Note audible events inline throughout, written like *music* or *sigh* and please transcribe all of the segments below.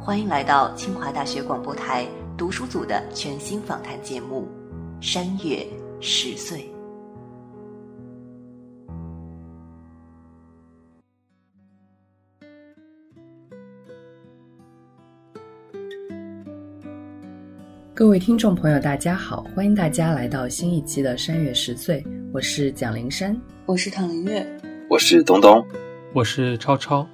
欢迎来到清华大学广播台读书组的全新访谈节目《山月十岁》。各位听众朋友，大家好，欢迎大家来到新一期的《山月十岁》，我是蒋灵山，我是唐林月，我是东东，我是超超。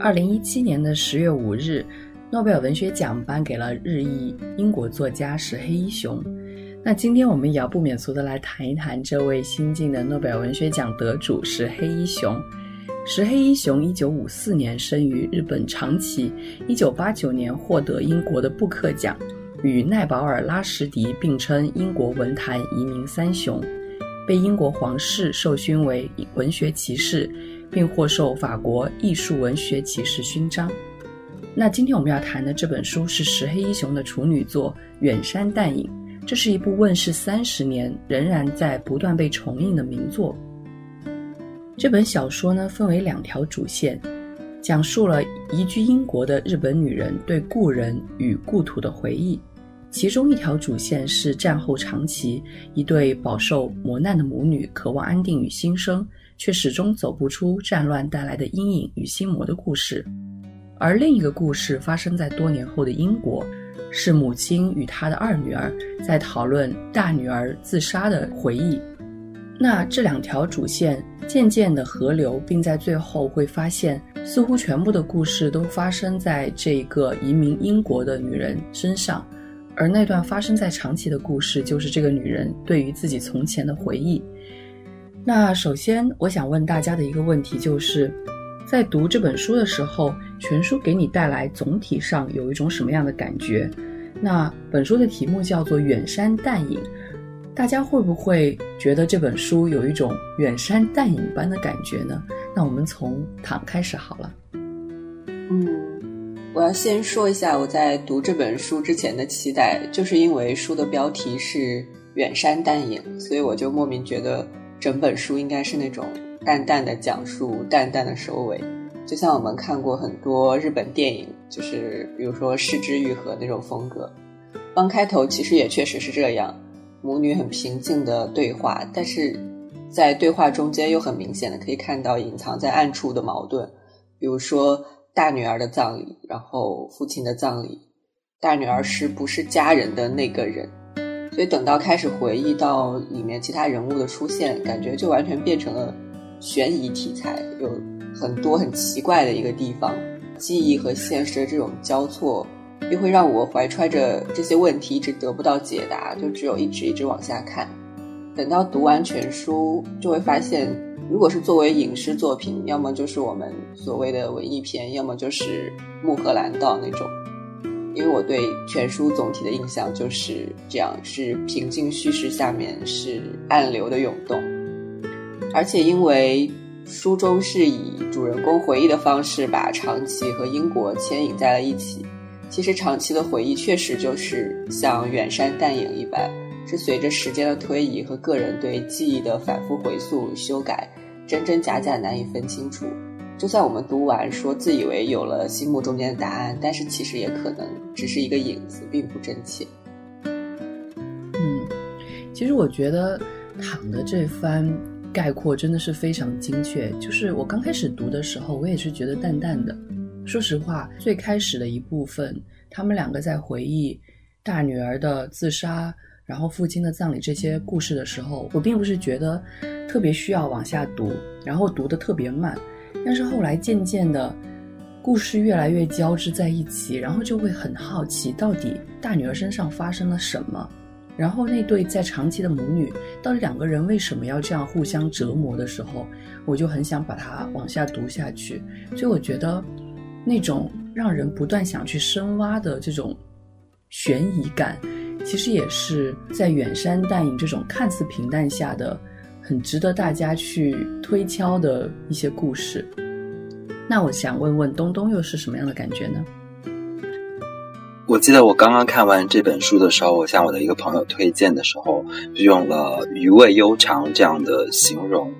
二零一七年的十月五日，诺贝尔文学奖颁给了日裔英国作家石黑一雄。那今天我们也要不免俗的来谈一谈这位新晋的诺贝尔文学奖得主石黑一雄。石黑一雄一九五四年生于日本长崎，一九八九年获得英国的布克奖。与奈保尔、拉什迪并称英国文坛移民三雄，被英国皇室授勋为文学骑士，并获授法国艺术文学骑士勋章。那今天我们要谈的这本书是石黑一雄的处女作《远山淡影》，这是一部问世三十年仍然在不断被重映的名作。这本小说呢，分为两条主线。讲述了移居英国的日本女人对故人与故土的回忆。其中一条主线是战后长期一对饱受磨难的母女渴望安定与新生，却始终走不出战乱带来的阴影与心魔的故事。而另一个故事发生在多年后的英国，是母亲与她的二女儿在讨论大女儿自杀的回忆。那这两条主线渐渐的合流，并在最后会发现，似乎全部的故事都发生在这个移民英国的女人身上。而那段发生在长崎的故事，就是这个女人对于自己从前的回忆。那首先，我想问大家的一个问题，就是在读这本书的时候，全书给你带来总体上有一种什么样的感觉？那本书的题目叫做《远山淡影》，大家会不会觉得这本书有一种远山淡影般的感觉呢？那我们从躺开始好了。嗯。我要先说一下我在读这本书之前的期待，就是因为书的标题是“远山淡影”，所以我就莫名觉得整本书应该是那种淡淡的讲述、淡淡的收尾，就像我们看过很多日本电影，就是比如说《失之愈合》那种风格。刚开头其实也确实是这样，母女很平静的对话，但是在对话中间又很明显的可以看到隐藏在暗处的矛盾，比如说。大女儿的葬礼，然后父亲的葬礼，大女儿是不是家人的那个人？所以等到开始回忆到里面其他人物的出现，感觉就完全变成了悬疑题材，有很多很奇怪的一个地方，记忆和现实的这种交错，又会让我怀揣着这些问题一直得不到解答，就只有一直一直往下看。等到读完全书，就会发现。如果是作为影视作品，要么就是我们所谓的文艺片，要么就是《穆赫兰道》那种。因为我对全书总体的印象就是这样：是平静叙事下面是暗流的涌动，而且因为书中是以主人公回忆的方式把长崎和英国牵引在了一起。其实长崎的回忆确实就是像远山淡影一般，是随着时间的推移和个人对记忆的反复回溯修改。真真假假难以分清楚，就算我们读完说自以为有了心目中间的答案，但是其实也可能只是一个影子，并不真切。嗯，其实我觉得躺的这番概括真的是非常精确。就是我刚开始读的时候，我也是觉得淡淡的。说实话，最开始的一部分，他们两个在回忆大女儿的自杀。然后父亲的葬礼这些故事的时候，我并不是觉得特别需要往下读，然后读的特别慢。但是后来渐渐的，故事越来越交织在一起，然后就会很好奇，到底大女儿身上发生了什么？然后那对在长期的母女，到底两个人为什么要这样互相折磨的时候，我就很想把它往下读下去。所以我觉得，那种让人不断想去深挖的这种。悬疑感，其实也是在远山淡影这种看似平淡下的很值得大家去推敲的一些故事。那我想问问东东，又是什么样的感觉呢？我记得我刚刚看完这本书的时候，我向我的一个朋友推荐的时候，就用了“余味悠长”这样的形容。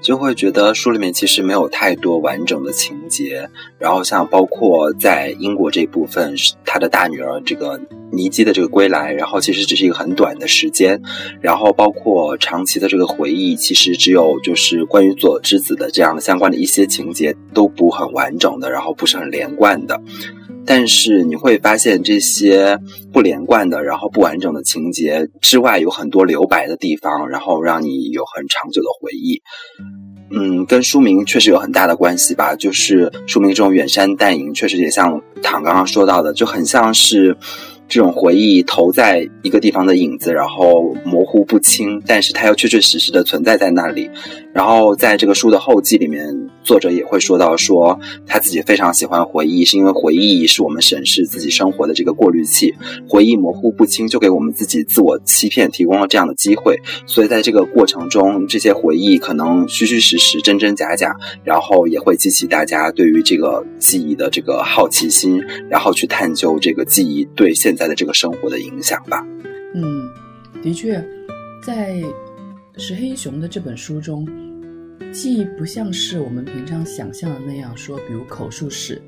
就会觉得书里面其实没有太多完整的情节，然后像包括在英国这部分，是他的大女儿这个尼基的这个归来，然后其实只是一个很短的时间，然后包括长期的这个回忆，其实只有就是关于佐之子的这样的相关的一些情节都不很完整的，然后不是很连贯的。但是你会发现这些不连贯的，然后不完整的情节之外，有很多留白的地方，然后让你有很长久的回忆。嗯，跟书名确实有很大的关系吧。就是书名这种远山淡影，确实也像唐刚刚说到的，就很像是。这种回忆投在一个地方的影子，然后模糊不清，但是它又确确实实的存在在那里。然后在这个书的后记里面，作者也会说到，说他自己非常喜欢回忆，是因为回忆是我们审视自己生活的这个过滤器。回忆模糊不清，就给我们自己自我欺骗提供了这样的机会。所以在这个过程中，这些回忆可能虚虚实实、真真假假，然后也会激起大家对于这个记忆的这个好奇心，然后去探究这个记忆对现。的这个生活的影响吧。嗯，的确，在石黑雄的这本书中，记忆不像是我们平常想象的那样说，比如口述史，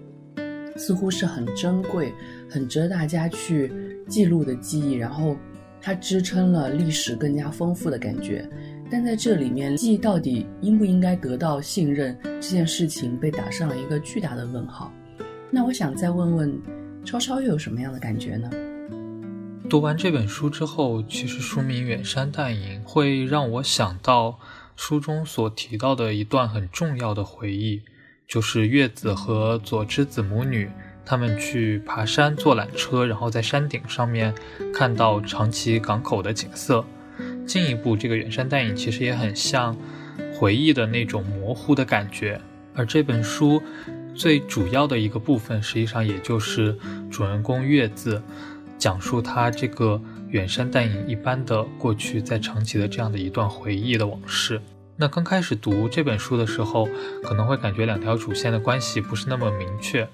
似乎是很珍贵、很值得大家去记录的记忆，然后它支撑了历史更加丰富的感觉。但在这里面，记忆到底应不应该得到信任这件事情，被打上了一个巨大的问号。那我想再问问。超超又有什么样的感觉呢？读完这本书之后，其实书名《远山淡影》会让我想到书中所提到的一段很重要的回忆，就是月子和佐之子母女他们去爬山坐缆车，然后在山顶上面看到长崎港口的景色。进一步，这个远山淡影其实也很像回忆的那种模糊的感觉，而这本书。最主要的一个部分，实际上也就是主人公月子讲述他这个远山淡影一般的过去，在长崎的这样的一段回忆的往事。那刚开始读这本书的时候，可能会感觉两条主线的关系不是那么明确，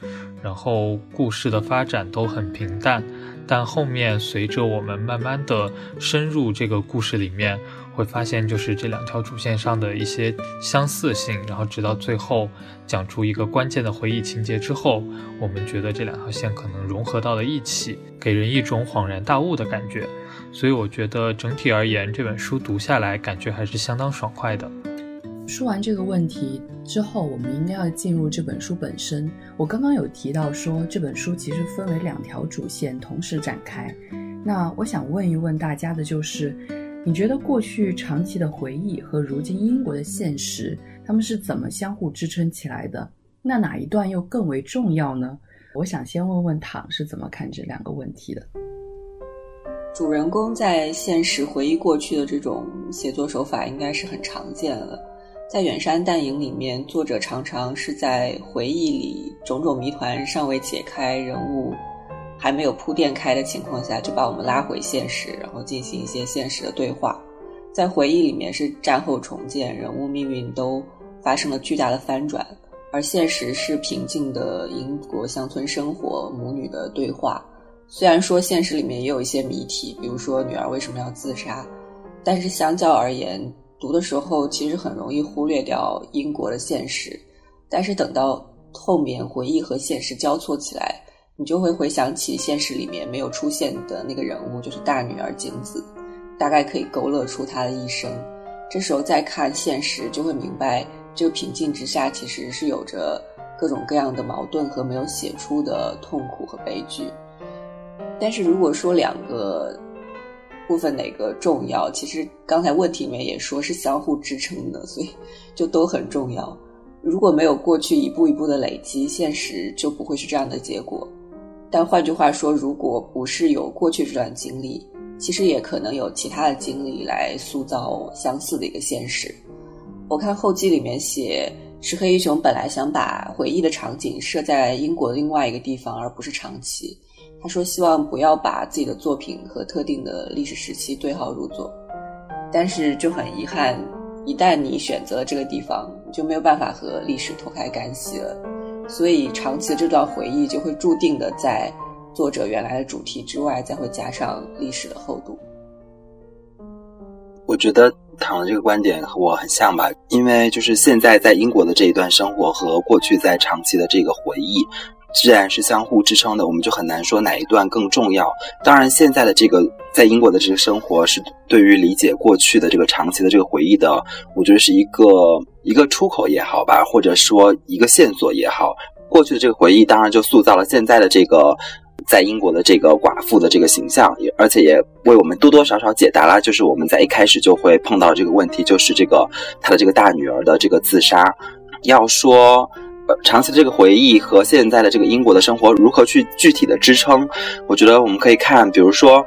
然后故事的发展都很平淡。但后面随着我们慢慢的深入这个故事里面。会发现，就是这两条主线上的一些相似性，然后直到最后讲出一个关键的回忆情节之后，我们觉得这两条线可能融合到了一起，给人一种恍然大悟的感觉。所以我觉得整体而言，这本书读下来感觉还是相当爽快的。说完这个问题之后，我们应该要进入这本书本身。我刚刚有提到说，这本书其实分为两条主线同时展开。那我想问一问大家的就是。你觉得过去长期的回忆和如今英国的现实，他们是怎么相互支撑起来的？那哪一段又更为重要呢？我想先问问唐是怎么看这两个问题的。主人公在现实回忆过去的这种写作手法，应该是很常见了。在《远山淡影》里面，作者常常是在回忆里种种谜团尚未解开，人物。还没有铺垫开的情况下，就把我们拉回现实，然后进行一些现实的对话。在回忆里面是战后重建，人物命运都发生了巨大的翻转，而现实是平静的英国乡村生活，母女的对话。虽然说现实里面也有一些谜题，比如说女儿为什么要自杀，但是相较而言，读的时候其实很容易忽略掉英国的现实。但是等到后面回忆和现实交错起来。你就会回想起现实里面没有出现的那个人物，就是大女儿景子，大概可以勾勒出她的一生。这时候再看现实，就会明白这个平静之下其实是有着各种各样的矛盾和没有写出的痛苦和悲剧。但是如果说两个部分哪个重要，其实刚才问题里面也说是相互支撑的，所以 *laughs* 就都很重要。如果没有过去一步一步的累积，现实就不会是这样的结果。但换句话说，如果不是有过去这段经历，其实也可能有其他的经历来塑造相似的一个现实。我看后记里面写，石黑一雄本来想把回忆的场景设在英国的另外一个地方，而不是长崎，他说希望不要把自己的作品和特定的历史时期对号入座，但是就很遗憾，一旦你选择了这个地方，就没有办法和历史脱开干系了。所以长期这段回忆就会注定的在作者原来的主题之外，再会加上历史的厚度。我觉得唐的这个观点和我很像吧，因为就是现在在英国的这一段生活和过去在长期的这个回忆，自然是相互支撑的，我们就很难说哪一段更重要。当然，现在的这个在英国的这个生活是对于理解过去的这个长期的这个回忆的，我觉得是一个一个出口也好吧，或者说一个线索也好，过去的这个回忆当然就塑造了现在的这个。在英国的这个寡妇的这个形象，也而且也为我们多多少少解答了，就是我们在一开始就会碰到这个问题，就是这个他的这个大女儿的这个自杀。要说长期的这个回忆和现在的这个英国的生活如何去具体的支撑，我觉得我们可以看，比如说。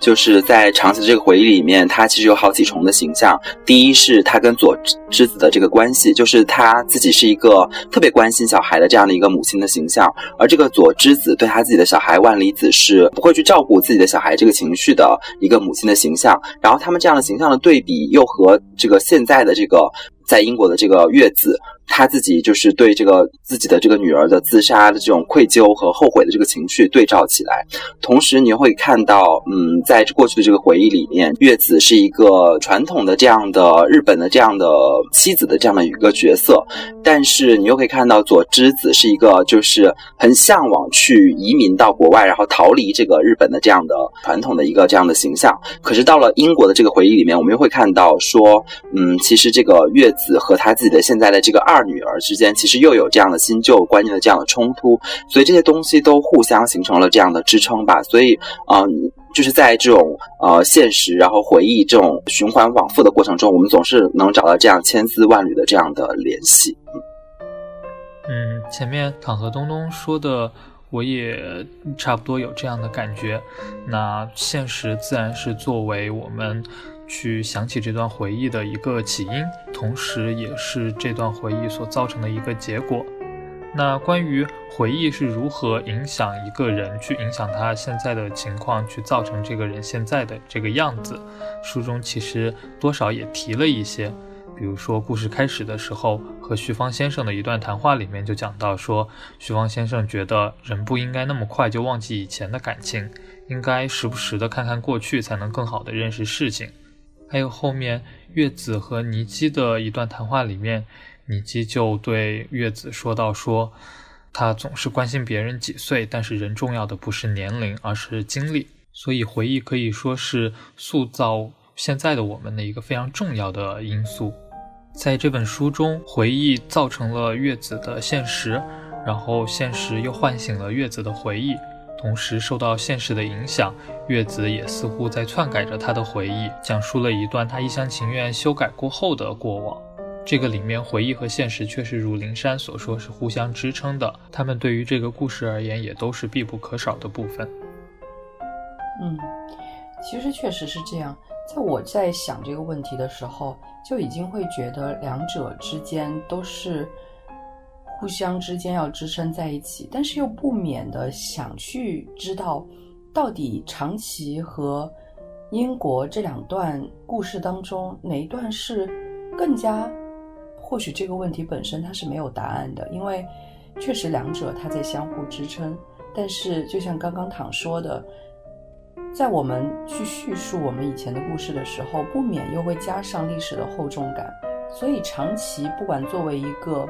就是在长期的这个回忆里面，他其实有好几重的形象。第一是他跟左之子的这个关系，就是他自己是一个特别关心小孩的这样的一个母亲的形象，而这个左之子对他自己的小孩万里子是不会去照顾自己的小孩这个情绪的一个母亲的形象。然后他们这样的形象的对比，又和这个现在的这个在英国的这个月子。他自己就是对这个自己的这个女儿的自杀的这种愧疚和后悔的这个情绪对照起来，同时你会看到，嗯，在过去的这个回忆里面，月子是一个传统的这样的日本的这样的妻子的这样的一个角色，但是你又可以看到佐之子是一个就是很向往去移民到国外，然后逃离这个日本的这样的传统的一个这样的形象。可是到了英国的这个回忆里面，我们又会看到说，嗯，其实这个月子和他自己的现在的这个二。二女儿之间其实又有这样的新旧观念的这样的冲突，所以这些东西都互相形成了这样的支撑吧。所以，嗯，就是在这种呃现实然后回忆这种循环往复的过程中，我们总是能找到这样千丝万缕的这样的联系。嗯，前面躺和东东说的，我也差不多有这样的感觉。那现实自然是作为我们。去想起这段回忆的一个起因，同时也是这段回忆所造成的一个结果。那关于回忆是如何影响一个人，去影响他现在的情况，去造成这个人现在的这个样子，书中其实多少也提了一些。比如说，故事开始的时候和徐芳先生的一段谈话里面就讲到说，徐芳先生觉得人不应该那么快就忘记以前的感情，应该时不时的看看过去，才能更好的认识事情。还有后面月子和尼基的一段谈话里面，尼基就对月子说到：“说他总是关心别人几岁，但是人重要的不是年龄，而是经历。所以回忆可以说是塑造现在的我们的一个非常重要的因素。在这本书中，回忆造成了月子的现实，然后现实又唤醒了月子的回忆。”同时受到现实的影响，月子也似乎在篡改着他的回忆，讲述了一段他一厢情愿修改过后的过往。这个里面回忆和现实却是如灵山所说是互相支撑的，他们对于这个故事而言也都是必不可少的部分。嗯，其实确实是这样。在我在想这个问题的时候，就已经会觉得两者之间都是。互相之间要支撑在一起，但是又不免的想去知道，到底长崎和英国这两段故事当中哪一段是更加？或许这个问题本身它是没有答案的，因为确实两者它在相互支撑。但是就像刚刚躺说的，在我们去叙述我们以前的故事的时候，不免又会加上历史的厚重感。所以长崎不管作为一个。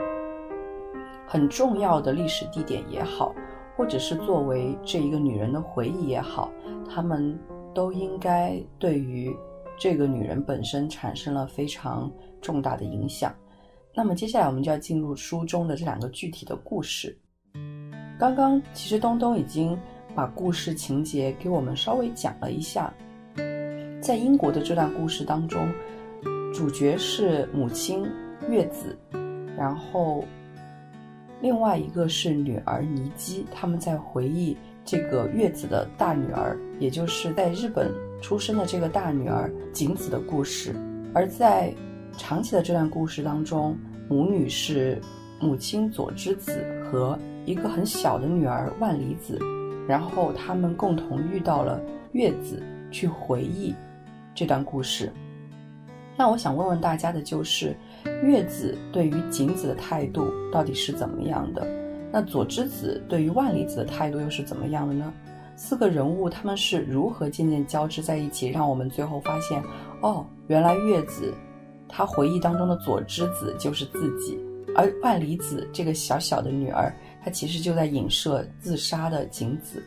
很重要的历史地点也好，或者是作为这一个女人的回忆也好，他们都应该对于这个女人本身产生了非常重大的影响。那么接下来我们就要进入书中的这两个具体的故事。刚刚其实东东已经把故事情节给我们稍微讲了一下，在英国的这段故事当中，主角是母亲月子，然后。另外一个是女儿尼基，他们在回忆这个月子的大女儿，也就是在日本出生的这个大女儿景子的故事。而在长期的这段故事当中，母女是母亲佐之子和一个很小的女儿万里子。然后他们共同遇到了月子，去回忆这段故事。那我想问问大家的就是，月子对于景子的态度到底是怎么样的？那佐之子对于万里子的态度又是怎么样的呢？四个人物他们是如何渐渐交织在一起，让我们最后发现，哦，原来月子他回忆当中的佐之子就是自己，而万里子这个小小的女儿，她其实就在影射自杀的景子。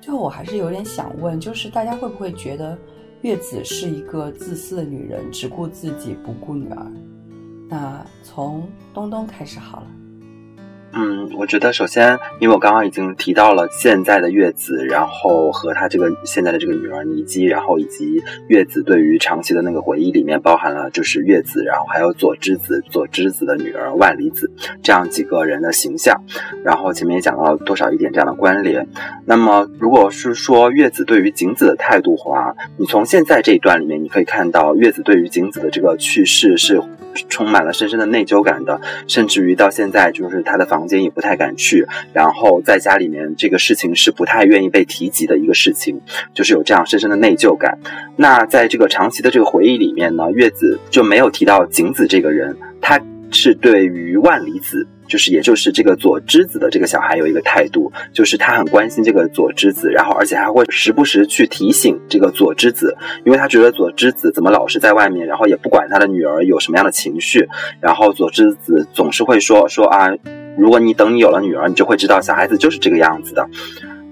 最后我还是有点想问，就是大家会不会觉得月子是一个自私的女人，只顾自己不顾女儿？那从东东开始好了。嗯，我觉得首先，因为我刚刚已经提到了现在的月子，然后和他这个现在的这个女儿尼基，然后以及月子对于长期的那个回忆里面包含了就是月子，然后还有佐之子、佐之子的女儿万里子这样几个人的形象，然后前面也讲到了多少一点这样的关联。那么，如果是说月子对于景子的态度的话，你从现在这一段里面，你可以看到月子对于景子的这个去世是。充满了深深的内疚感的，甚至于到现在，就是他的房间也不太敢去，然后在家里面这个事情是不太愿意被提及的一个事情，就是有这样深深的内疚感。那在这个长期的这个回忆里面呢，月子就没有提到景子这个人，他是对于万里子。就是，也就是这个佐之子的这个小孩有一个态度，就是他很关心这个佐之子，然后而且还会时不时去提醒这个佐之子，因为他觉得佐之子怎么老是在外面，然后也不管他的女儿有什么样的情绪，然后佐之子总是会说说啊，如果你等你有了女儿，你就会知道小孩子就是这个样子的。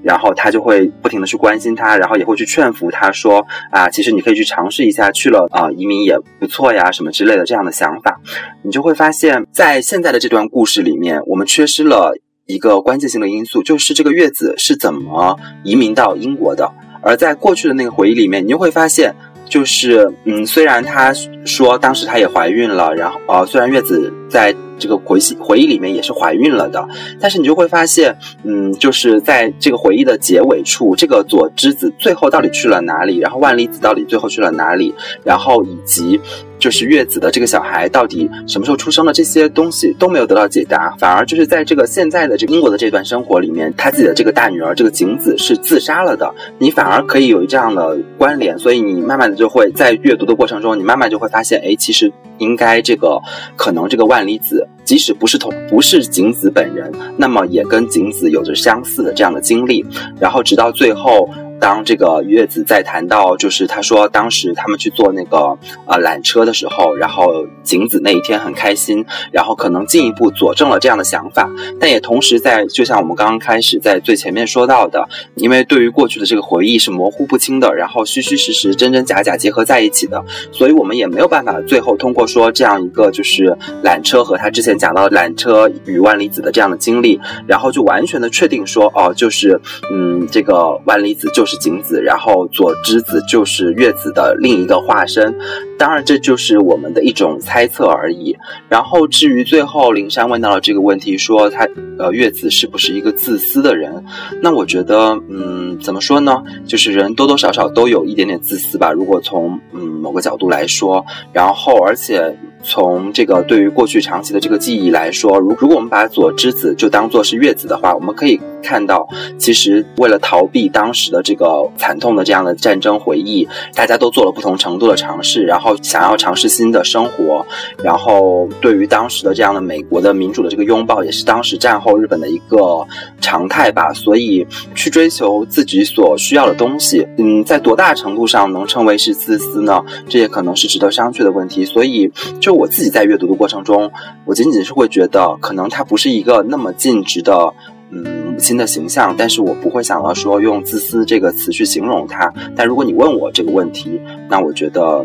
然后他就会不停的去关心他，然后也会去劝服他说啊，其实你可以去尝试一下，去了啊，移民也不错呀，什么之类的这样的想法。你就会发现，在现在的这段故事里面，我们缺失了一个关键性的因素，就是这个月子是怎么移民到英国的。而在过去的那个回忆里面，你就会发现，就是嗯，虽然他说当时她也怀孕了，然后呃，虽然月子在。这个回忆回忆里面也是怀孕了的，但是你就会发现，嗯，就是在这个回忆的结尾处，这个佐之子最后到底去了哪里？然后万里子到底最后去了哪里？然后以及就是月子的这个小孩到底什么时候出生的？这些东西都没有得到解答，反而就是在这个现在的这英国的这段生活里面，他自己的这个大女儿这个景子是自杀了的，你反而可以有这样的关联，所以你慢慢的就会在阅读的过程中，你慢慢就会发现，哎，其实应该这个可能这个万离子。即使不是同不是景子本人，那么也跟景子有着相似的这样的经历，然后直到最后。当这个月子在谈到，就是他说当时他们去坐那个呃缆车的时候，然后景子那一天很开心，然后可能进一步佐证了这样的想法，但也同时在就像我们刚刚开始在最前面说到的，因为对于过去的这个回忆是模糊不清的，然后虚虚实实、真真假假结合在一起的，所以我们也没有办法最后通过说这样一个就是缆车和他之前讲到缆车与万里子的这样的经历，然后就完全的确定说哦，就是嗯这个万里子就是。是景子，然后左之子就是月子的另一个化身，当然这就是我们的一种猜测而已。然后至于最后灵山问到了这个问题，说他呃月子是不是一个自私的人？那我觉得，嗯，怎么说呢？就是人多多少少都有一点点自私吧。如果从嗯某个角度来说，然后而且。从这个对于过去长期的这个记忆来说，如如果我们把佐之子就当做是月子的话，我们可以看到，其实为了逃避当时的这个惨痛的这样的战争回忆，大家都做了不同程度的尝试，然后想要尝试新的生活，然后对于当时的这样的美国的民主的这个拥抱，也是当时战后日本的一个常态吧。所以去追求自己所需要的东西，嗯，在多大程度上能称为是自私呢？这也可能是值得商榷的问题。所以就。我自己在阅读的过程中，我仅仅是会觉得，可能她不是一个那么尽职的，嗯，母亲的形象，但是我不会想到说用自私这个词去形容她。但如果你问我这个问题，那我觉得，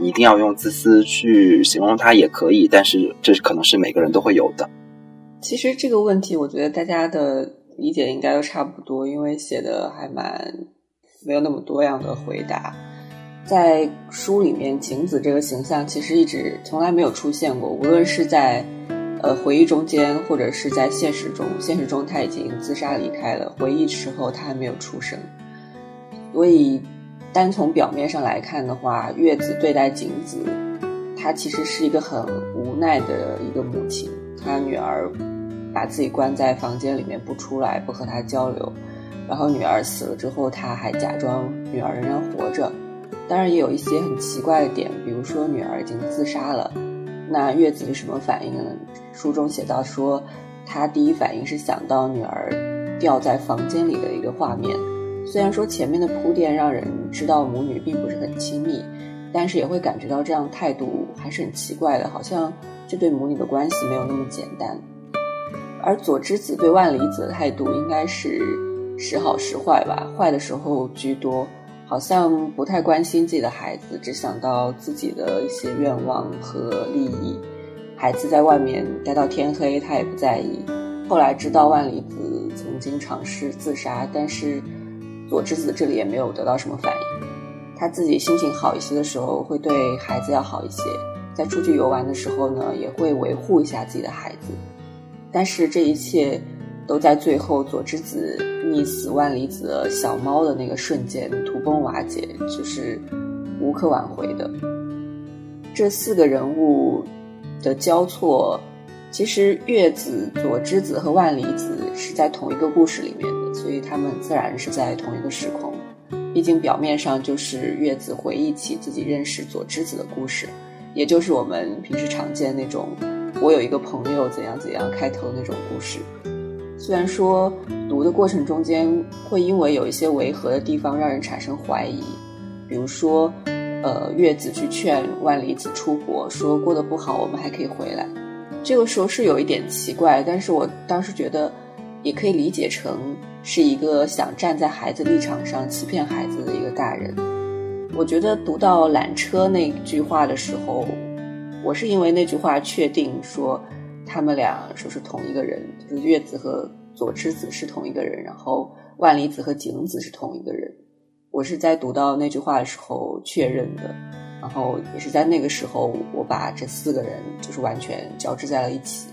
一定要用自私去形容他也可以，但是这可能是每个人都会有的。其实这个问题，我觉得大家的理解应该都差不多，因为写的还蛮没有那么多样的回答。在书里面，晴子这个形象其实一直从来没有出现过，无论是在呃回忆中间，或者是在现实中。现实中他已经自杀离开了，回忆时候他还没有出生。所以，单从表面上来看的话，月子对待景子，她其实是一个很无奈的一个母亲。她女儿把自己关在房间里面不出来，不和她交流。然后女儿死了之后，他还假装女儿仍然活着。当然也有一些很奇怪的点，比如说女儿已经自杀了，那月子是什么反应呢？书中写到说，他第一反应是想到女儿掉在房间里的一个画面。虽然说前面的铺垫让人知道母女并不是很亲密，但是也会感觉到这样态度还是很奇怪的，好像这对母女的关系没有那么简单。而佐之子对万里子的态度应该是时好时坏吧，坏的时候居多。好像不太关心自己的孩子，只想到自己的一些愿望和利益。孩子在外面待到天黑，他也不在意。后来知道万里子曾经尝试自杀，但是佐之子这里也没有得到什么反应。他自己心情好一些的时候，会对孩子要好一些。在出去游玩的时候呢，也会维护一下自己的孩子。但是这一切。都在最后，佐之子溺死万里子的小猫的那个瞬间土崩瓦解，就是无可挽回的。这四个人物的交错，其实月子、佐之子和万里子是在同一个故事里面，所以他们自然是在同一个时空。毕竟表面上就是月子回忆起自己认识佐之子的故事，也就是我们平时常见那种“我有一个朋友怎样怎样”开头的那种故事。虽然说读的过程中间会因为有一些违和的地方让人产生怀疑，比如说，呃，月子去劝万里子出国，说过得不好，我们还可以回来。这个时候是有一点奇怪，但是我当时觉得也可以理解成是一个想站在孩子立场上欺骗孩子的一个大人。我觉得读到缆车那句话的时候，我是因为那句话确定说。他们俩说是同一个人，就是月子和佐之子是同一个人，然后万里子和景子是同一个人。我是在读到那句话的时候确认的，然后也是在那个时候，我把这四个人就是完全交织在了一起。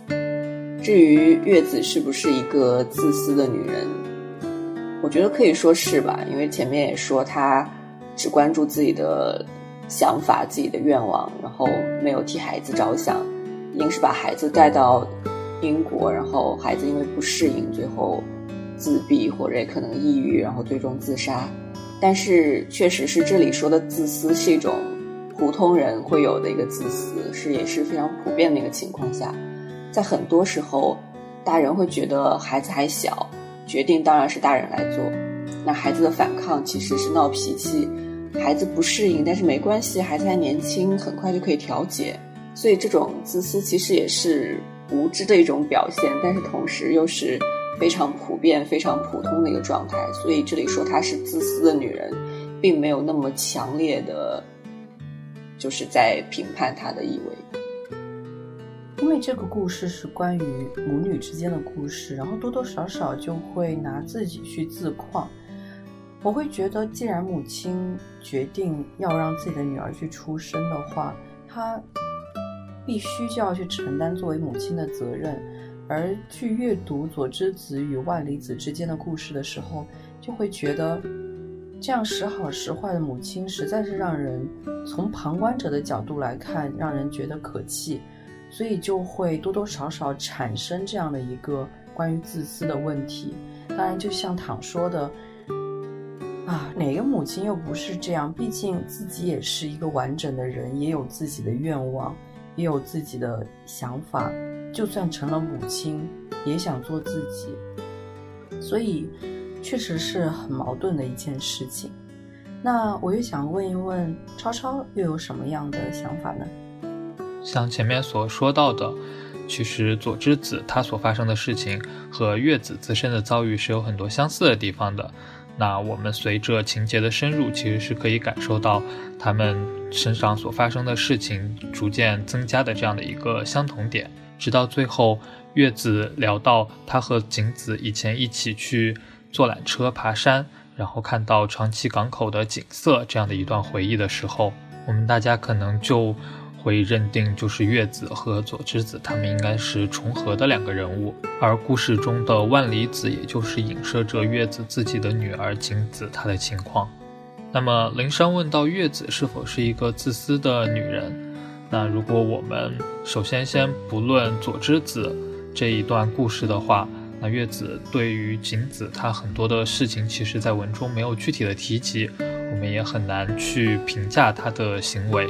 至于月子是不是一个自私的女人，我觉得可以说是吧，因为前面也说她只关注自己的想法、自己的愿望，然后没有替孩子着想。硬是把孩子带到英国，然后孩子因为不适应，最后自闭或者也可能抑郁，然后最终自杀。但是，确实是这里说的自私是一种普通人会有的一个自私，是也是非常普遍的一个情况下，在很多时候，大人会觉得孩子还小，决定当然是大人来做。那孩子的反抗其实是闹脾气，孩子不适应，但是没关系，孩子还年轻，很快就可以调节。所以这种自私其实也是无知的一种表现，但是同时又是非常普遍、非常普通的一个状态。所以这里说她是自私的女人，并没有那么强烈的，就是在评判她的意味。因为这个故事是关于母女之间的故事，然后多多少少就会拿自己去自况。我会觉得，既然母亲决定要让自己的女儿去出生的话，她。必须就要去承担作为母亲的责任，而去阅读佐之子与万里子之间的故事的时候，就会觉得这样时好时坏的母亲实在是让人从旁观者的角度来看，让人觉得可气，所以就会多多少少产生这样的一个关于自私的问题。当然，就像躺说的，啊，哪个母亲又不是这样？毕竟自己也是一个完整的人，也有自己的愿望。也有自己的想法，就算成了母亲，也想做自己，所以确实是很矛盾的一件事情。那我又想问一问超超，又有什么样的想法呢？像前面所说到的，其实佐之子他所发生的事情和月子自身的遭遇是有很多相似的地方的。那我们随着情节的深入，其实是可以感受到他们身上所发生的事情逐渐增加的这样的一个相同点。直到最后，月子聊到他和景子以前一起去坐缆车爬山，然后看到长崎港口的景色这样的一段回忆的时候，我们大家可能就。会认定就是月子和佐之子，他们应该是重合的两个人物，而故事中的万里子，也就是影射着月子自己的女儿景子她的情况。那么林珊问到月子是否是一个自私的女人？那如果我们首先先不论佐之子这一段故事的话，那月子对于景子，她很多的事情，其实在文中没有具体的提及，我们也很难去评价她的行为。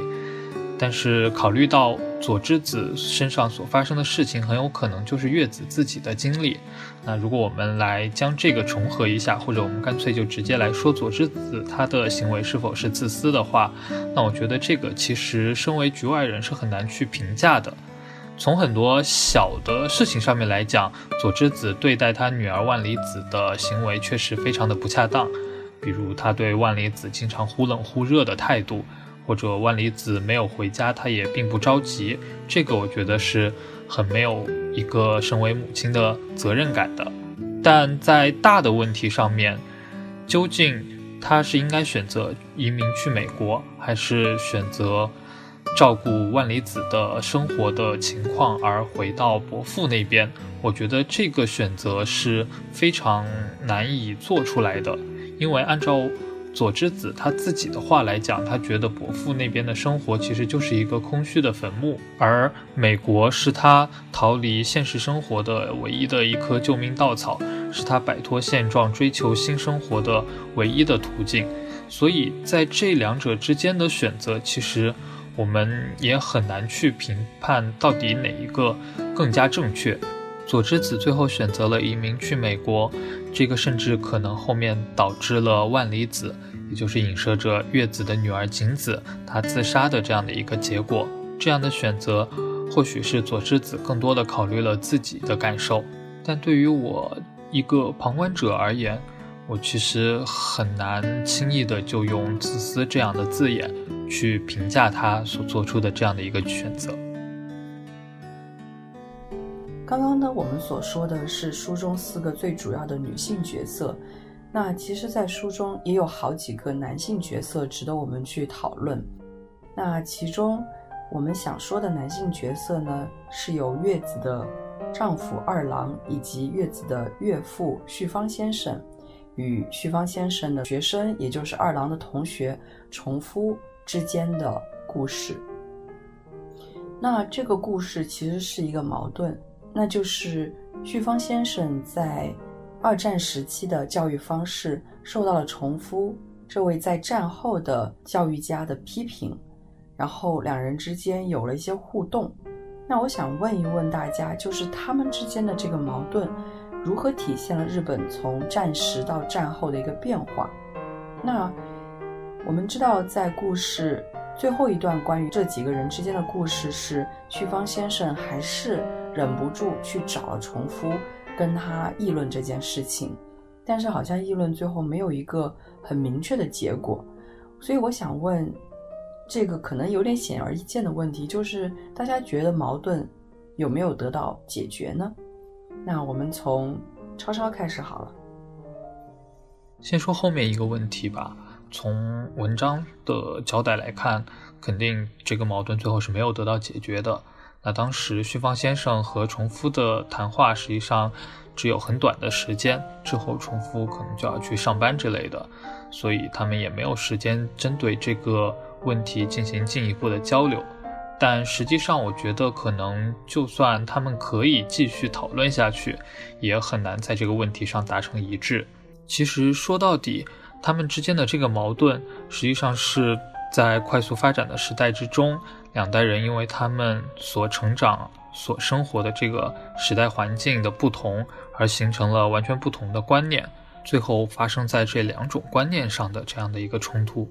但是考虑到佐之子身上所发生的事情，很有可能就是月子自己的经历。那如果我们来将这个重合一下，或者我们干脆就直接来说佐之子他的行为是否是自私的话，那我觉得这个其实身为局外人是很难去评价的。从很多小的事情上面来讲，佐之子对待他女儿万里子的行为确实非常的不恰当，比如他对万里子经常忽冷忽热的态度。或者万里子没有回家，他也并不着急。这个我觉得是很没有一个身为母亲的责任感的。但在大的问题上面，究竟他是应该选择移民去美国，还是选择照顾万里子的生活的情况而回到伯父那边？我觉得这个选择是非常难以做出来的，因为按照。佐之子他自己的话来讲，他觉得伯父那边的生活其实就是一个空虚的坟墓，而美国是他逃离现实生活的唯一的一棵救命稻草，是他摆脱现状、追求新生活的唯一的途径。所以在这两者之间的选择，其实我们也很难去评判到底哪一个更加正确。佐之子最后选择了移民去美国。这个甚至可能后面导致了万里子，也就是影射着月子的女儿景子，她自杀的这样的一个结果。这样的选择，或许是佐之子更多的考虑了自己的感受，但对于我一个旁观者而言，我其实很难轻易的就用自私这样的字眼去评价他所做出的这样的一个选择。刚刚呢，我们所说的是书中四个最主要的女性角色。那其实，在书中也有好几个男性角色值得我们去讨论。那其中，我们想说的男性角色呢，是有月子的丈夫二郎，以及月子的岳父旭方先生，与旭方先生的学生，也就是二郎的同学重夫之间的故事。那这个故事其实是一个矛盾。那就是旭方先生在二战时期的教育方式受到了重夫这位在战后的教育家的批评，然后两人之间有了一些互动。那我想问一问大家，就是他们之间的这个矛盾，如何体现了日本从战时到战后的一个变化？那我们知道，在故事最后一段关于这几个人之间的故事是旭方先生还是？忍不住去找了重夫，跟他议论这件事情，但是好像议论最后没有一个很明确的结果，所以我想问，这个可能有点显而易见的问题，就是大家觉得矛盾有没有得到解决呢？那我们从超超开始好了，先说后面一个问题吧。从文章的交代来看，肯定这个矛盾最后是没有得到解决的。那当时旭方先生和重夫的谈话实际上只有很短的时间，之后重夫可能就要去上班之类的，所以他们也没有时间针对这个问题进行进一步的交流。但实际上，我觉得可能就算他们可以继续讨论下去，也很难在这个问题上达成一致。其实说到底，他们之间的这个矛盾实际上是在快速发展的时代之中。两代人因为他们所成长、所生活的这个时代环境的不同，而形成了完全不同的观念，最后发生在这两种观念上的这样的一个冲突。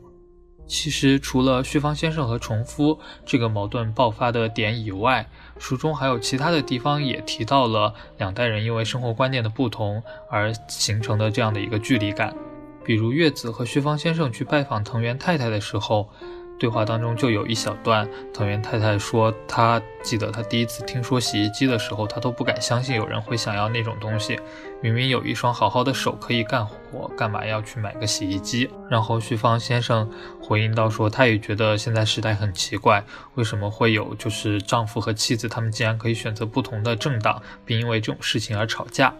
其实，除了旭方先生和重夫这个矛盾爆发的点以外，书中还有其他的地方也提到了两代人因为生活观念的不同而形成的这样的一个距离感。比如月子和旭方先生去拜访藤原太太的时候。对话当中就有一小段，藤原太太说，她记得她第一次听说洗衣机的时候，她都不敢相信有人会想要那种东西。明明有一双好好的手可以干活，干嘛要去买个洗衣机？然后旭方先生回应到说，他也觉得现在时代很奇怪，为什么会有就是丈夫和妻子他们竟然可以选择不同的政党，并因为这种事情而吵架。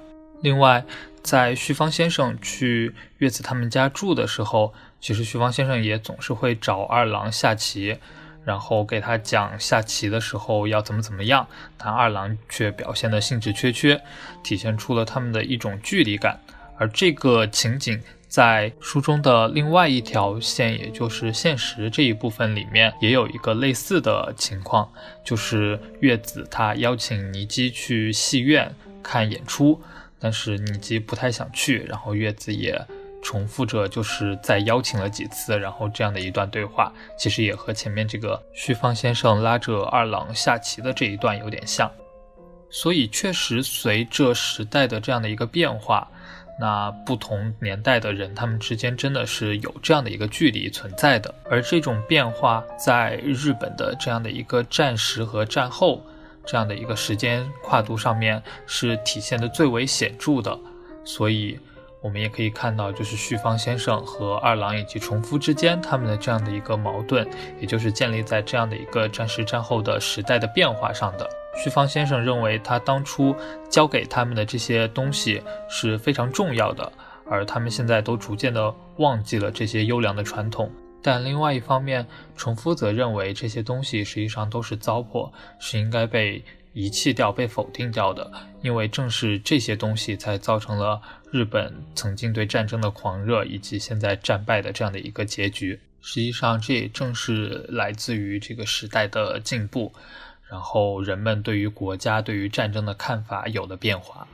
另外，在旭方先生去月子他们家住的时候。其实徐芳先生也总是会找二郎下棋，然后给他讲下棋的时候要怎么怎么样，但二郎却表现得兴致缺缺，体现出了他们的一种距离感。而这个情景在书中的另外一条线，也就是现实这一部分里面，也有一个类似的情况，就是月子他邀请尼基去戏院看演出，但是尼基不太想去，然后月子也。重复着，就是再邀请了几次，然后这样的一段对话，其实也和前面这个旭方先生拉着二郎下棋的这一段有点像。所以，确实随着时代的这样的一个变化，那不同年代的人他们之间真的是有这样的一个距离存在的。而这种变化在日本的这样的一个战时和战后这样的一个时间跨度上面是体现的最为显著的。所以。我们也可以看到，就是旭方先生和二郎以及重夫之间他们的这样的一个矛盾，也就是建立在这样的一个战时战后的时代的变化上的。旭方先生认为，他当初教给他们的这些东西是非常重要的，而他们现在都逐渐的忘记了这些优良的传统。但另外一方面，重夫则认为这些东西实际上都是糟粕，是应该被。遗弃掉、被否定掉的，因为正是这些东西才造成了日本曾经对战争的狂热，以及现在战败的这样的一个结局。实际上，这也正是来自于这个时代的进步，然后人们对于国家、对于战争的看法有了变化。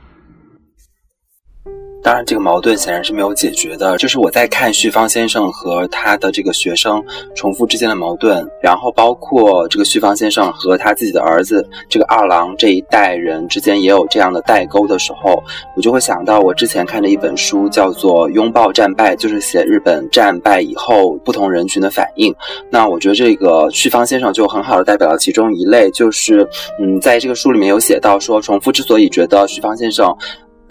当然，这个矛盾显然是没有解决的。就是我在看旭方先生和他的这个学生重复之间的矛盾，然后包括这个旭方先生和他自己的儿子这个二郎这一代人之间也有这样的代沟的时候，我就会想到我之前看的一本书，叫做《拥抱战败》，就是写日本战败以后不同人群的反应。那我觉得这个旭方先生就很好的代表了其中一类，就是嗯，在这个书里面有写到说，重复之所以觉得旭方先生。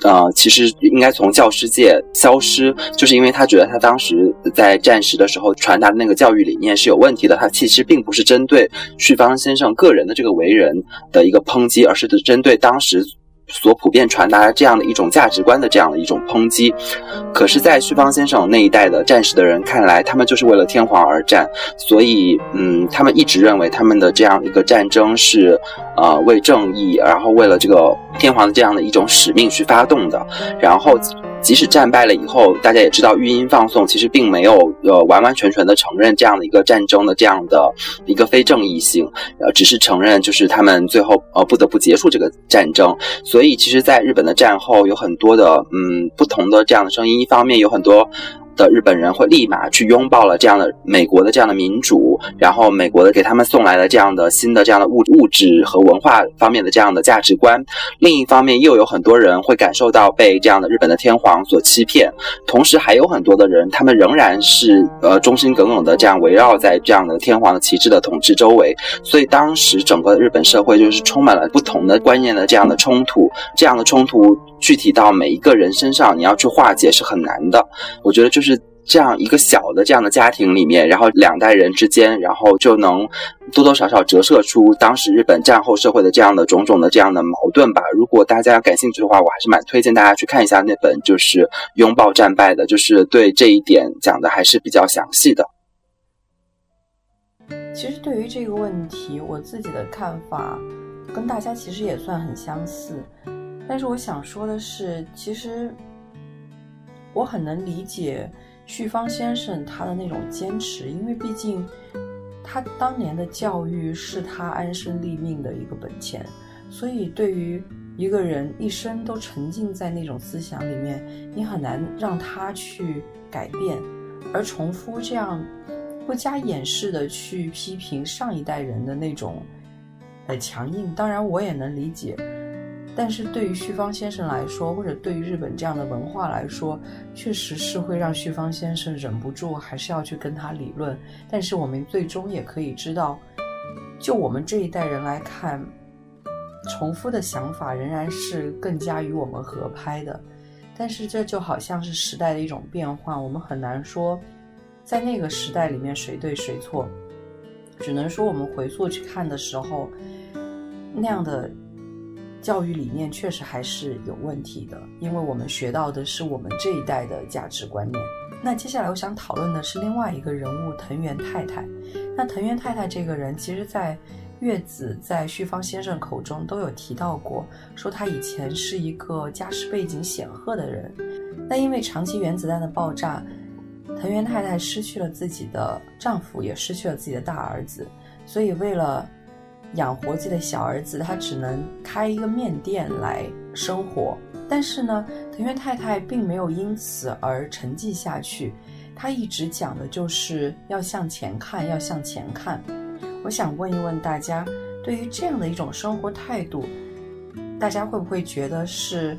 呃，其实应该从教师界消失，就是因为他觉得他当时在战时的时候传达的那个教育理念是有问题的。他其实并不是针对旭方先生个人的这个为人的一个抨击，而是针对当时。所普遍传达这样的一种价值观的这样的一种抨击，可是，在旭方先生那一代的战士的人看来，他们就是为了天皇而战，所以，嗯，他们一直认为他们的这样一个战争是，呃，为正义，然后为了这个天皇的这样的一种使命去发动的，然后。即使战败了以后，大家也知道，育音放送其实并没有呃完完全全的承认这样的一个战争的这样的一个非正义性，呃，只是承认就是他们最后呃不得不结束这个战争。所以，其实，在日本的战后有很多的嗯不同的这样的声音，一方面有很多。的日本人会立马去拥抱了这样的美国的这样的民主，然后美国的给他们送来了这样的新的这样的物物质和文化方面的这样的价值观。另一方面，又有很多人会感受到被这样的日本的天皇所欺骗，同时还有很多的人，他们仍然是呃忠心耿耿的这样围绕在这样的天皇的旗帜的统治周围。所以当时整个日本社会就是充满了不同的观念的这样的冲突，这样的冲突具体到每一个人身上，你要去化解是很难的。我觉得就是。这样一个小的这样的家庭里面，然后两代人之间，然后就能多多少少折射出当时日本战后社会的这样的种种的这样的矛盾吧。如果大家感兴趣的话，我还是蛮推荐大家去看一下那本就是《拥抱战败》的，就是对这一点讲的还是比较详细的。其实对于这个问题，我自己的看法跟大家其实也算很相似，但是我想说的是，其实。我很能理解旭芳先生他的那种坚持，因为毕竟他当年的教育是他安身立命的一个本钱，所以对于一个人一生都沉浸在那种思想里面，你很难让他去改变。而重复这样不加掩饰的去批评上一代人的那种呃强硬，当然我也能理解。但是对于旭方先生来说，或者对于日本这样的文化来说，确实是会让旭方先生忍不住还是要去跟他理论。但是我们最终也可以知道，就我们这一代人来看，重复的想法仍然是更加与我们合拍的。但是这就好像是时代的一种变化，我们很难说在那个时代里面谁对谁错，只能说我们回溯去看的时候，那样的。教育理念确实还是有问题的，因为我们学到的是我们这一代的价值观念。那接下来我想讨论的是另外一个人物藤原太太。那藤原太太这个人，其实，在月子在旭方先生口中都有提到过，说她以前是一个家世背景显赫的人。那因为长期原子弹的爆炸，藤原太太失去了自己的丈夫，也失去了自己的大儿子，所以为了养活自己的小儿子，他只能开一个面店来生活。但是呢，藤原太太并没有因此而沉寂下去，她一直讲的就是要向前看，要向前看。我想问一问大家，对于这样的一种生活态度，大家会不会觉得是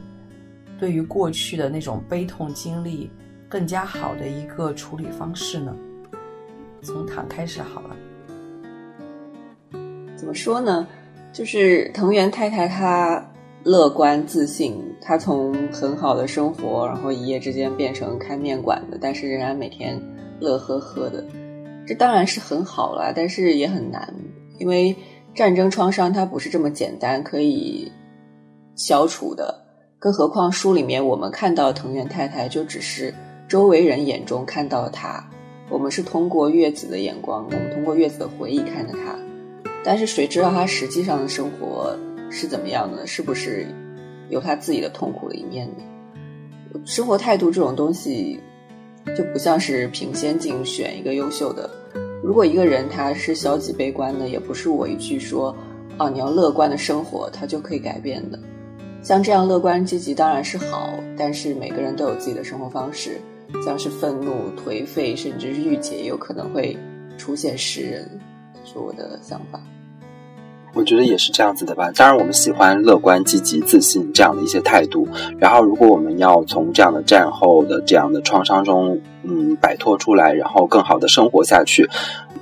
对于过去的那种悲痛经历更加好的一个处理方式呢？从躺开始好了。怎么说呢？就是藤原太太她。乐观自信，她从很好的生活，然后一夜之间变成开面馆的，但是仍然每天乐呵呵的。这当然是很好了，但是也很难，因为战争创伤它不是这么简单可以消除的。更何况书里面我们看到藤原太太，就只是周围人眼中看到她，我们是通过月子的眼光，我们通过月子的回忆看着她，但是谁知道他实际上的生活？是怎么样的？是不是有他自己的痛苦的一面呢？生活态度这种东西，就不像是凭先进选一个优秀的。如果一个人他是消极悲观的，也不是我一句说啊你要乐观的生活，他就可以改变的。像这样乐观积极当然是好，但是每个人都有自己的生活方式，像是愤怒、颓废，甚至是郁结，有可能会出现诗人，是我的想法。我觉得也是这样子的吧。当然，我们喜欢乐观、积极、自信这样的一些态度。然后，如果我们要从这样的战后的这样的创伤中，嗯，摆脱出来，然后更好的生活下去，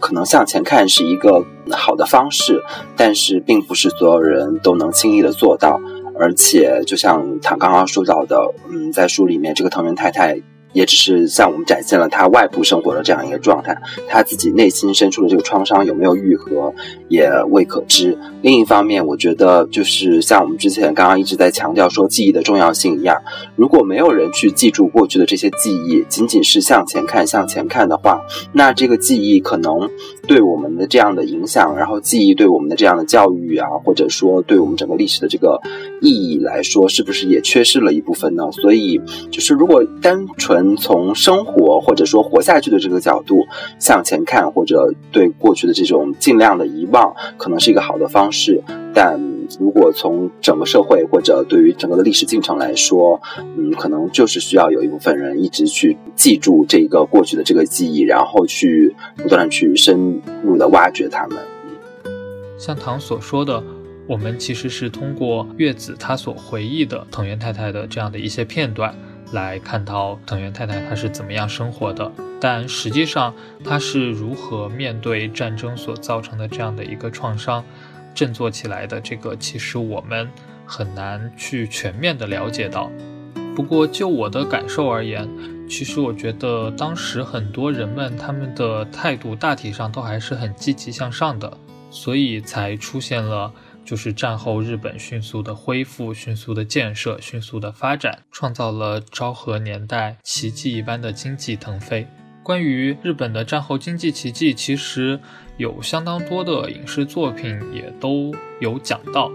可能向前看是一个好的方式。但是，并不是所有人都能轻易的做到。而且，就像他刚刚说到的，嗯，在书里面，这个藤原太太。也只是向我们展现了他外部生活的这样一个状态，他自己内心深处的这个创伤有没有愈合，也未可知。另一方面，我觉得就是像我们之前刚刚一直在强调说记忆的重要性一样，如果没有人去记住过去的这些记忆，仅仅是向前看、向前看的话，那这个记忆可能对我们的这样的影响，然后记忆对我们的这样的教育啊，或者说对我们整个历史的这个意义来说，是不是也缺失了一部分呢？所以，就是如果单纯从生活或者说活下去的这个角度向前看，或者对过去的这种尽量的遗忘，可能是一个好的方式。但如果从整个社会或者对于整个的历史进程来说，嗯，可能就是需要有一部分人一直去记住这个过去的这个记忆，然后去不断的去深入的挖掘他们。像唐所说的，我们其实是通过月子她所回忆的藤原太太的这样的一些片段。来看到藤原太太她是怎么样生活的，但实际上她是如何面对战争所造成的这样的一个创伤，振作起来的，这个其实我们很难去全面的了解到。不过就我的感受而言，其实我觉得当时很多人们他们的态度大体上都还是很积极向上的，所以才出现了。就是战后日本迅速的恢复、迅速的建设、迅速的发展，创造了昭和年代奇迹一般的经济腾飞。关于日本的战后经济奇迹，其实有相当多的影视作品也都有讲到。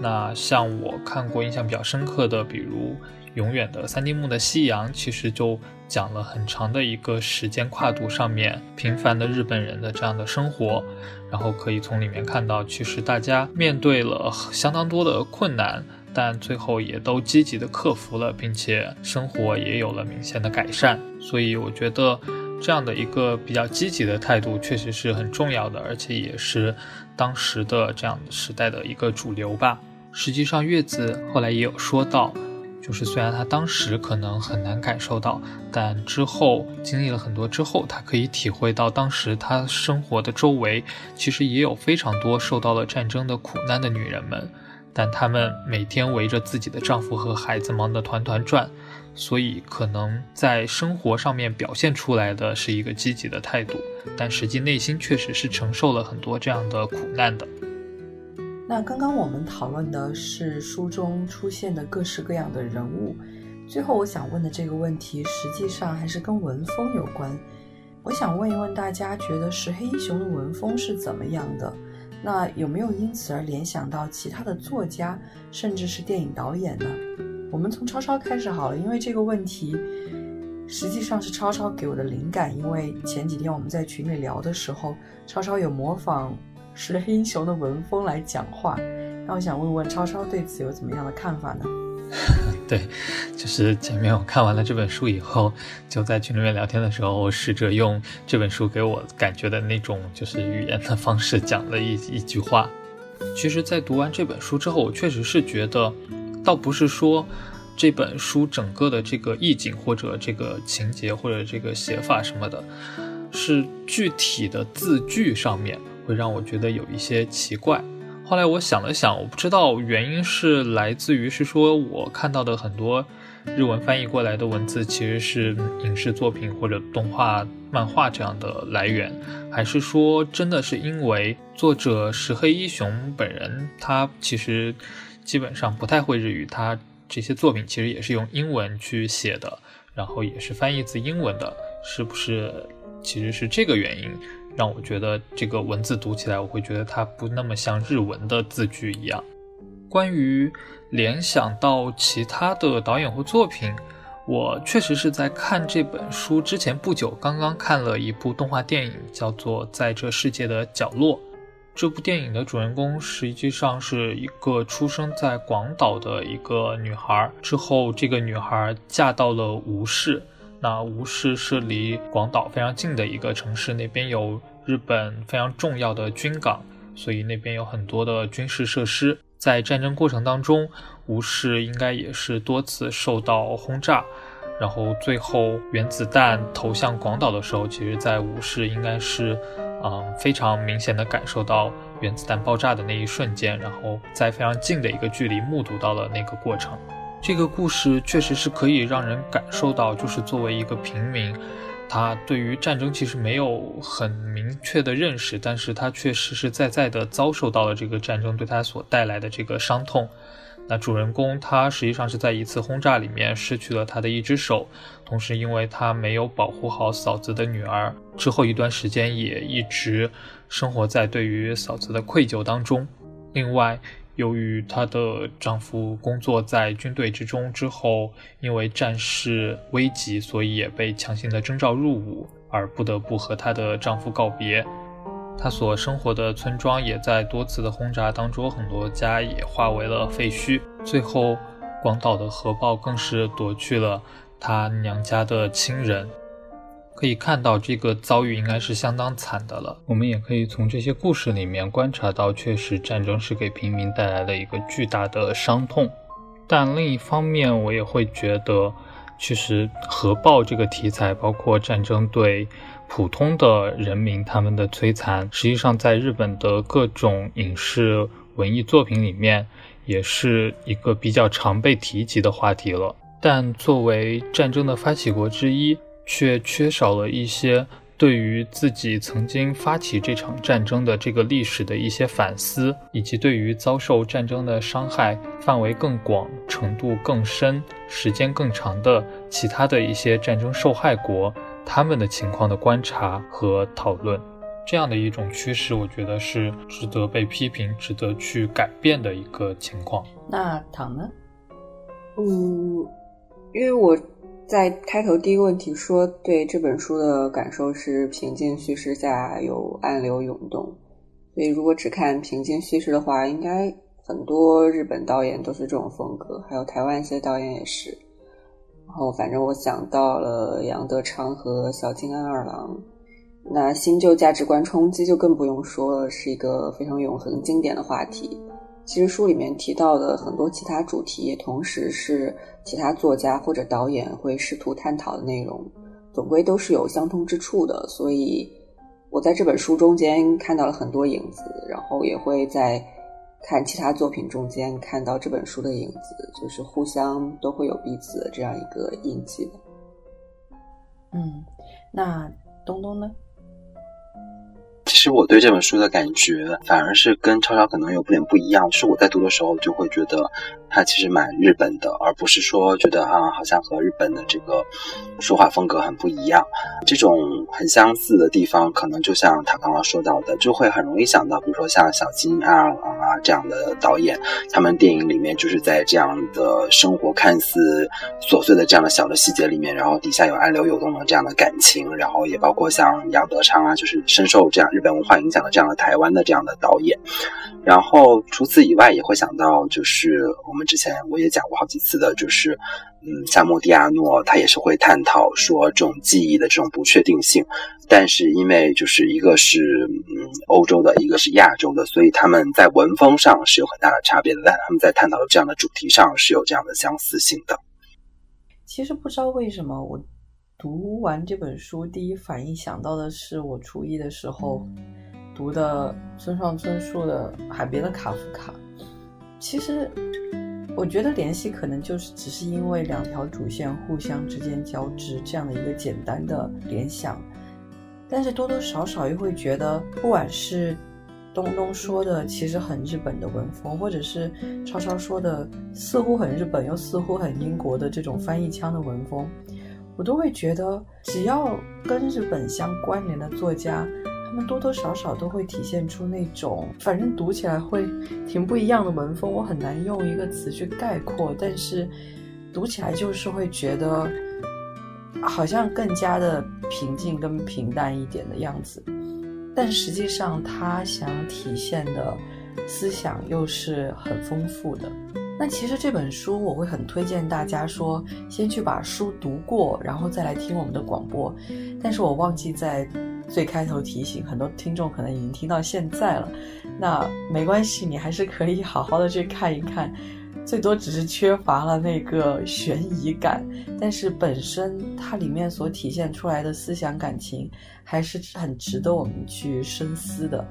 那像我看过印象比较深刻的，比如。永远的三丁目的夕阳，其实就讲了很长的一个时间跨度上面平凡的日本人的这样的生活，然后可以从里面看到，其实大家面对了相当多的困难，但最后也都积极的克服了，并且生活也有了明显的改善。所以我觉得这样的一个比较积极的态度确实是很重要的，而且也是当时的这样的时代的一个主流吧。实际上，月子后来也有说到。就是虽然他当时可能很难感受到，但之后经历了很多之后，他可以体会到当时他生活的周围其实也有非常多受到了战争的苦难的女人们，但她们每天围着自己的丈夫和孩子忙得团团转，所以可能在生活上面表现出来的是一个积极的态度，但实际内心确实是承受了很多这样的苦难的。那刚刚我们讨论的是书中出现的各式各样的人物，最后我想问的这个问题，实际上还是跟文风有关。我想问一问大家，觉得石黑一雄的文风是怎么样的？那有没有因此而联想到其他的作家，甚至是电影导演呢？我们从超超开始好了，因为这个问题实际上是超超给我的灵感。因为前几天我们在群里聊的时候，超超有模仿石黑英雄的文风来讲话，那我想问问超超对此有怎么样的看法呢？*laughs* 对，就是前面我看完了这本书以后，就在群里面聊天的时候，我试着用这本书给我感觉的那种就是语言的方式讲了一 *laughs* 一句话。其实，在读完这本书之后，我确实是觉得，倒不是说这本书整个的这个意境或者这个情节或者这个写法什么的，是具体的字句上面让我觉得有一些奇怪。后来我想了想，我不知道原因是来自于是说我看到的很多日文翻译过来的文字其实是影视作品或者动画、漫画这样的来源，还是说真的是因为作者石黑一雄本人他其实基本上不太会日语，他这些作品其实也是用英文去写的，然后也是翻译自英文的，是不是其实是这个原因？让我觉得这个文字读起来，我会觉得它不那么像日文的字句一样。关于联想到其他的导演或作品，我确实是在看这本书之前不久，刚刚看了一部动画电影，叫做《在这世界的角落》。这部电影的主人公实际上是一个出生在广岛的一个女孩，之后这个女孩嫁到了吴市。那吴市是离广岛非常近的一个城市，那边有日本非常重要的军港，所以那边有很多的军事设施。在战争过程当中，吴市应该也是多次受到轰炸。然后最后原子弹投向广岛的时候，其实在吴市应该是，嗯，非常明显的感受到原子弹爆炸的那一瞬间，然后在非常近的一个距离目睹到了那个过程。这个故事确实是可以让人感受到，就是作为一个平民，他对于战争其实没有很明确的认识，但是他却实实在在的遭受到了这个战争对他所带来的这个伤痛。那主人公他实际上是在一次轰炸里面失去了他的一只手，同时因为他没有保护好嫂子的女儿，之后一段时间也一直生活在对于嫂子的愧疚当中。另外。由于她的丈夫工作在军队之中，之后因为战事危急，所以也被强行的征召入伍，而不得不和她的丈夫告别。她所生活的村庄也在多次的轰炸当中，很多家也化为了废墟。最后，广岛的核爆更是夺去了她娘家的亲人。可以看到，这个遭遇应该是相当惨的了。我们也可以从这些故事里面观察到，确实战争是给平民带来了一个巨大的伤痛。但另一方面，我也会觉得，其实核爆这个题材，包括战争对普通的人民他们的摧残，实际上在日本的各种影视文艺作品里面，也是一个比较常被提及的话题了。但作为战争的发起国之一，却缺少了一些对于自己曾经发起这场战争的这个历史的一些反思，以及对于遭受战争的伤害范围更广、程度更深、时间更长的其他的一些战争受害国他们的情况的观察和讨论，这样的一种趋势，我觉得是值得被批评、值得去改变的一个情况。那唐呢？嗯，因为我。在开头第一个问题说，对这本书的感受是平静叙事下有暗流涌动。所以如果只看平静叙事的话，应该很多日本导演都是这种风格，还有台湾一些导演也是。然后反正我想到了杨德昌和小津安二郎，那新旧价值观冲击就更不用说了，是一个非常永恒经典的话题。其实书里面提到的很多其他主题，也同时是其他作家或者导演会试图探讨的内容，总归都是有相通之处的。所以，我在这本书中间看到了很多影子，然后也会在看其他作品中间看到这本书的影子，就是互相都会有彼此的这样一个印记的。嗯，那东东呢？其实我对这本书的感觉反而是跟超超可能有点不一样，是我在读的时候就会觉得它其实蛮日本的，而不是说觉得啊好像和日本的这个说话风格很不一样。这种很相似的地方，可能就像他刚刚说到的，就会很容易想到，比如说像小金、啊啊这样的导演，他们电影里面就是在这样的生活看似琐碎的这样的小的细节里面，然后底下有暗流涌动的这样的感情，然后也包括像杨德昌啊，就是深受这样日本文化影响的这样的台湾的这样的导演。然后除此以外，也会想到就是我们之前我也讲过好几次的，就是嗯，像莫蒂亚诺，他也是会探讨说这种记忆的这种不确定性。但是因为就是一个是嗯欧洲的，一个是亚洲的，所以他们在文风上是有很大的差别的，但他们在探讨的这样的主题上是有这样的相似性的。其实不知道为什么，我读完这本书，第一反应想到的是我初一的时候读的村上春树的《海边的卡夫卡》。其实我觉得联系可能就是只是因为两条主线互相之间交织这样的一个简单的联想，但是多多少少又会觉得，不管是东东说的其实很日本的文风，或者是超超说的似乎很日本又似乎很英国的这种翻译腔的文风，我都会觉得，只要跟日本相关联的作家，他们多多少少都会体现出那种，反正读起来会挺不一样的文风。我很难用一个词去概括，但是读起来就是会觉得，好像更加的平静跟平淡一点的样子。但实际上，他想体现的思想又是很丰富的。那其实这本书我会很推荐大家说，先去把书读过，然后再来听我们的广播。但是我忘记在最开头提醒，很多听众可能已经听到现在了。那没关系，你还是可以好好的去看一看。最多只是缺乏了那个悬疑感，但是本身它里面所体现出来的思想感情还是很值得我们去深思的。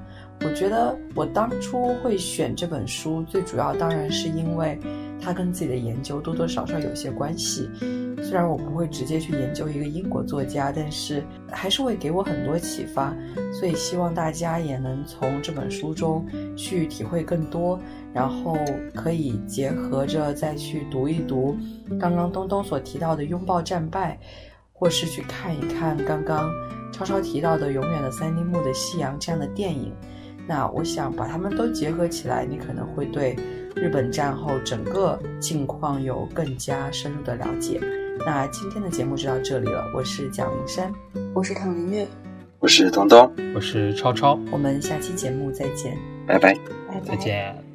我觉得我当初会选这本书，最主要当然是因为它跟自己的研究多多少少有些关系。虽然我不会直接去研究一个英国作家，但是还是会给我很多启发。所以希望大家也能从这本书中去体会更多，然后可以结合着再去读一读刚刚东东所提到的《拥抱战败》，或是去看一看刚刚超超提到的《永远的三丁目的夕阳》这样的电影。那我想把它们都结合起来，你可能会对日本战后整个境况有更加深入的了解。那今天的节目就到这里了，我是蒋林山，我是唐林月，我是东东，我是超超，我们下期节目再见，拜拜，拜拜，再见。